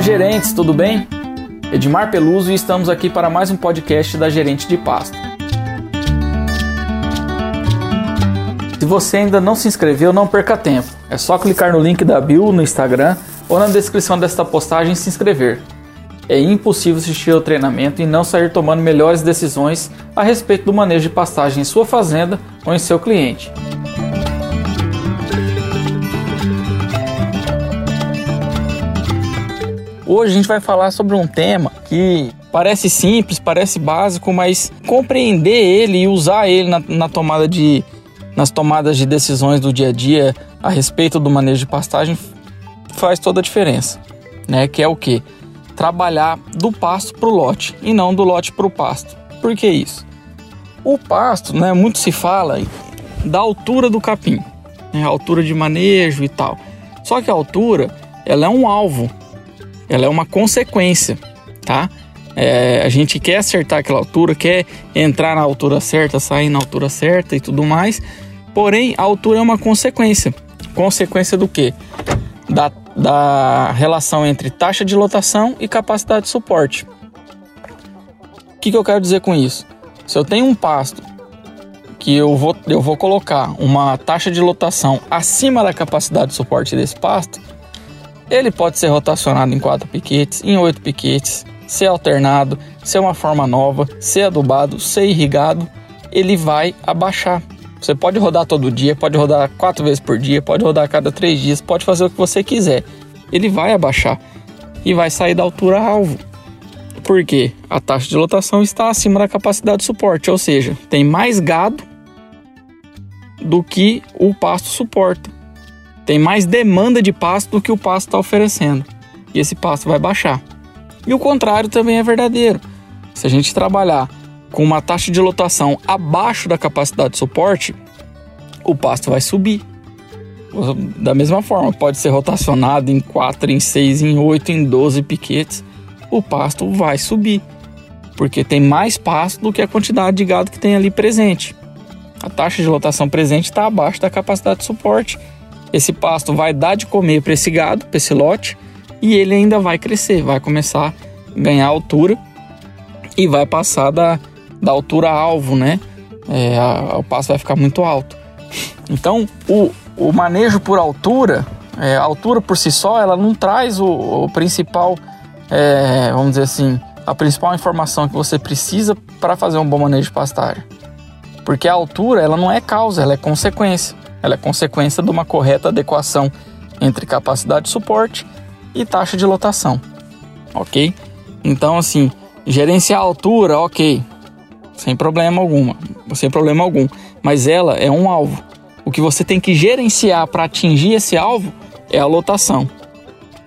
Gerentes, tudo bem? Edmar Peluso e estamos aqui para mais um podcast da Gerente de Pasto. Se você ainda não se inscreveu, não perca tempo. É só clicar no link da bio no Instagram ou na descrição desta postagem e se inscrever. É impossível assistir ao treinamento e não sair tomando melhores decisões a respeito do manejo de pastagem em sua fazenda ou em seu cliente. Hoje a gente vai falar sobre um tema que parece simples, parece básico, mas compreender ele e usar ele na, na tomada de, nas tomadas de decisões do dia a dia a respeito do manejo de pastagem faz toda a diferença, né? Que é o que? Trabalhar do pasto para o lote e não do lote para o pasto. Por que isso? O pasto, né? Muito se fala da altura do capim, né, a altura de manejo e tal. Só que a altura, ela é um alvo ela é uma consequência, tá? É, a gente quer acertar aquela altura, quer entrar na altura certa, sair na altura certa e tudo mais. Porém, a altura é uma consequência. Consequência do quê? Da, da relação entre taxa de lotação e capacidade de suporte. O que, que eu quero dizer com isso? Se eu tenho um pasto que eu vou, eu vou colocar uma taxa de lotação acima da capacidade de suporte desse pasto, ele pode ser rotacionado em quatro piquetes, em oito piquetes, ser alternado, ser uma forma nova, ser adubado, ser irrigado, ele vai abaixar. Você pode rodar todo dia, pode rodar quatro vezes por dia, pode rodar a cada três dias, pode fazer o que você quiser. Ele vai abaixar e vai sair da altura alvo. Por quê? A taxa de lotação está acima da capacidade de suporte, ou seja, tem mais gado do que o pasto suporta. Tem mais demanda de pasto do que o pasto está oferecendo. E esse pasto vai baixar. E o contrário também é verdadeiro. Se a gente trabalhar com uma taxa de lotação abaixo da capacidade de suporte, o pasto vai subir. Da mesma forma, pode ser rotacionado em 4, em 6, em 8, em 12 piquetes, o pasto vai subir, porque tem mais pasto do que a quantidade de gado que tem ali presente. A taxa de lotação presente está abaixo da capacidade de suporte esse pasto vai dar de comer para esse gado, para esse lote, e ele ainda vai crescer, vai começar a ganhar altura e vai passar da, da altura alvo, né? É, a, o pasto vai ficar muito alto. Então, o, o manejo por altura, é, a altura por si só, ela não traz o, o principal, é, vamos dizer assim, a principal informação que você precisa para fazer um bom manejo de pastagem. Porque a altura, ela não é causa, ela é consequência. Ela é consequência de uma correta adequação entre capacidade de suporte e taxa de lotação, ok? Então, assim, gerenciar a altura, ok, sem problema alguma, sem problema algum, mas ela é um alvo. O que você tem que gerenciar para atingir esse alvo é a lotação.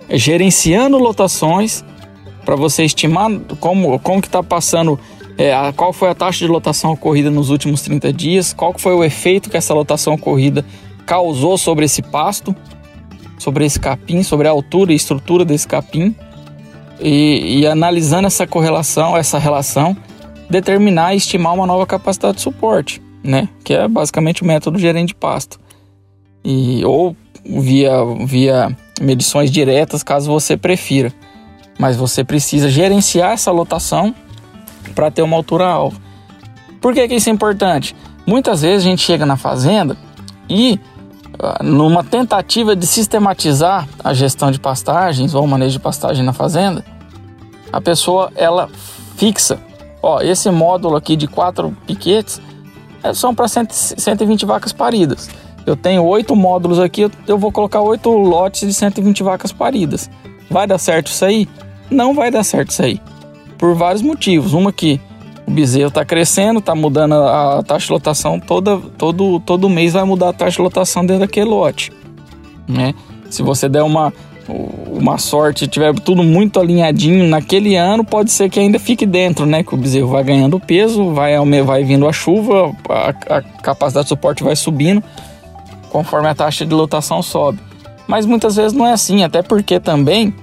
É gerenciando lotações para você estimar como, como que está passando é, a, qual foi a taxa de lotação ocorrida nos últimos 30 dias, qual foi o efeito que essa lotação ocorrida causou sobre esse pasto, sobre esse capim, sobre a altura e estrutura desse capim, e, e analisando essa correlação, essa relação, determinar e estimar uma nova capacidade de suporte, né? Que é basicamente o método gerente de pasto. E, ou via, via medições diretas, caso você prefira. Mas você precisa gerenciar essa lotação para ter uma altura alvo. Por que, que isso é importante? Muitas vezes a gente chega na fazenda e ah, numa tentativa de sistematizar a gestão de pastagens ou o manejo de pastagem na fazenda, a pessoa ela fixa, ó, esse módulo aqui de quatro piquetes são para 120 vacas paridas. Eu tenho oito módulos aqui, eu vou colocar oito lotes de 120 vacas paridas. Vai dar certo isso aí? Não vai dar certo isso aí por vários motivos. Uma que o bezerro está crescendo, está mudando a taxa de lotação toda, todo, todo mês vai mudar a taxa de lotação dentro daquele lote. Né? Se você der uma, uma sorte, tiver tudo muito alinhadinho naquele ano, pode ser que ainda fique dentro, né? Que o bezerro vai ganhando peso, vai, vai vindo a chuva, a, a capacidade de suporte vai subindo, conforme a taxa de lotação sobe. Mas muitas vezes não é assim, até porque também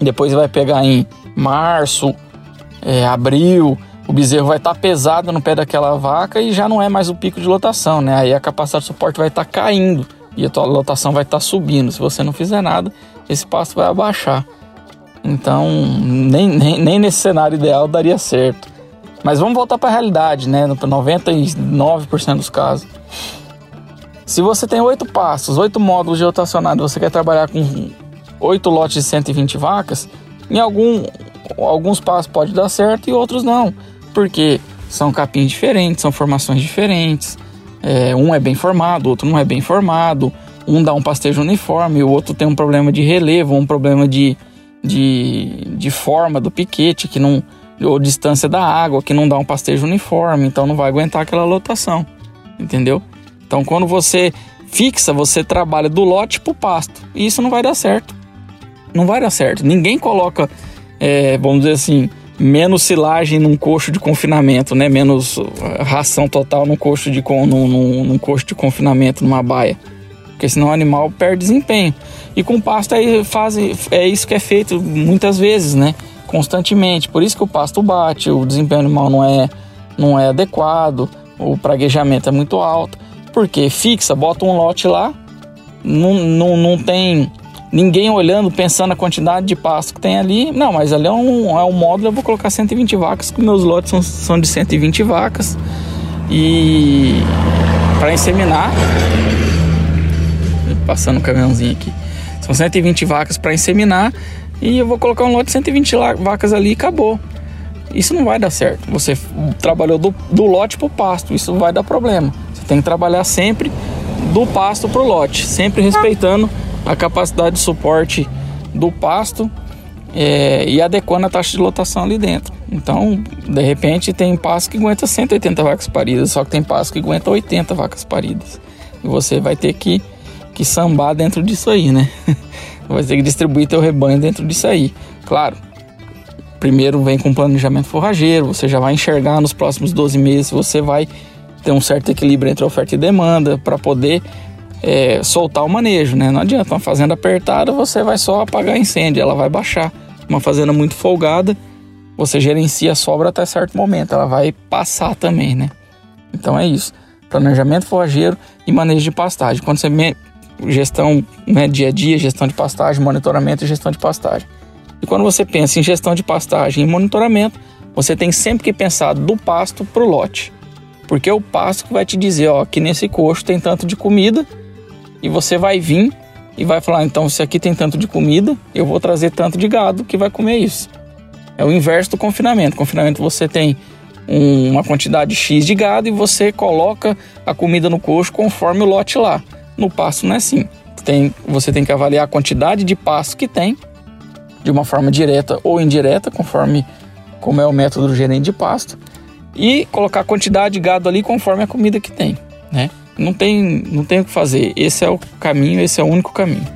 depois vai pegar em março, é, abril, o bezerro vai estar tá pesado no pé daquela vaca e já não é mais o pico de lotação, né? Aí a capacidade de suporte vai estar tá caindo e a tua lotação vai estar tá subindo. Se você não fizer nada, esse pasto vai abaixar. Então, nem, nem, nem nesse cenário ideal daria certo. Mas vamos voltar para a realidade, né? 99% dos casos. Se você tem oito pastos, oito módulos de rotacionado, você quer trabalhar com oito lotes de 120 vacas, em algum, alguns passos pode dar certo e outros não, porque são capins diferentes, são formações diferentes. É, um é bem formado, outro não é bem formado. Um dá um pastejo uniforme, o outro tem um problema de relevo, um problema de, de, de forma do piquete, que não, ou distância da água, que não dá um pastejo uniforme, então não vai aguentar aquela lotação, entendeu? Então quando você fixa, você trabalha do lote para o pasto, e isso não vai dar certo. Não vai dar certo. Ninguém coloca, é, vamos dizer assim, menos silagem num coxo de confinamento, né? Menos uh, ração total num coxo de, num, num, num coxo de confinamento, numa baia. Porque senão o animal perde desempenho. E com pasto aí faz, é isso que é feito muitas vezes, né? Constantemente. Por isso que o pasto bate, o desempenho animal não é, não é adequado, o praguejamento é muito alto. Porque fixa, bota um lote lá, não, não, não tem ninguém olhando, pensando a quantidade de pasto que tem ali. Não, mas ali é um, é um módulo, eu vou colocar 120 vacas, que meus lotes são, são de 120 vacas. E para inseminar, passando o caminhãozinho aqui, são 120 vacas para inseminar e eu vou colocar um lote de 120 vacas ali e acabou. Isso não vai dar certo. Você trabalhou do, do lote para o pasto, isso vai dar problema. Você tem que trabalhar sempre do pasto para o lote, sempre respeitando a capacidade de suporte do pasto é, e adequando a taxa de lotação ali dentro. Então, de repente, tem pasto que aguenta 180 vacas paridas, só que tem pasto que aguenta 80 vacas paridas. E você vai ter que, que sambar dentro disso aí, né? vai ter que distribuir teu rebanho dentro disso aí. Claro, primeiro vem com planejamento forrageiro, você já vai enxergar nos próximos 12 meses, você vai ter um certo equilíbrio entre oferta e demanda para poder é, soltar o manejo, né? Não adianta uma fazenda apertada, você vai só apagar incêndio, ela vai baixar. Uma fazenda muito folgada, você gerencia a sobra até certo momento, ela vai passar também, né? Então é isso. Planejamento forrageiro e manejo de pastagem. Quando você me... gestão né, dia a dia, gestão de pastagem, monitoramento e gestão de pastagem. E quando você pensa em gestão de pastagem e monitoramento, você tem sempre que pensar do pasto para o lote. Porque é o pasto que vai te dizer, ó, que nesse coxo tem tanto de comida, e você vai vir e vai falar: então, se aqui tem tanto de comida, eu vou trazer tanto de gado que vai comer isso. É o inverso do confinamento. Confinamento você tem um, uma quantidade X de gado e você coloca a comida no coxo conforme o lote lá. No pasto não é assim. Tem, você tem que avaliar a quantidade de pasto que tem, de uma forma direta ou indireta, conforme como é o método do gerente de pasto, e colocar a quantidade de gado ali conforme a comida que tem, né? Não tem, não tem o que fazer. Esse é o caminho, esse é o único caminho.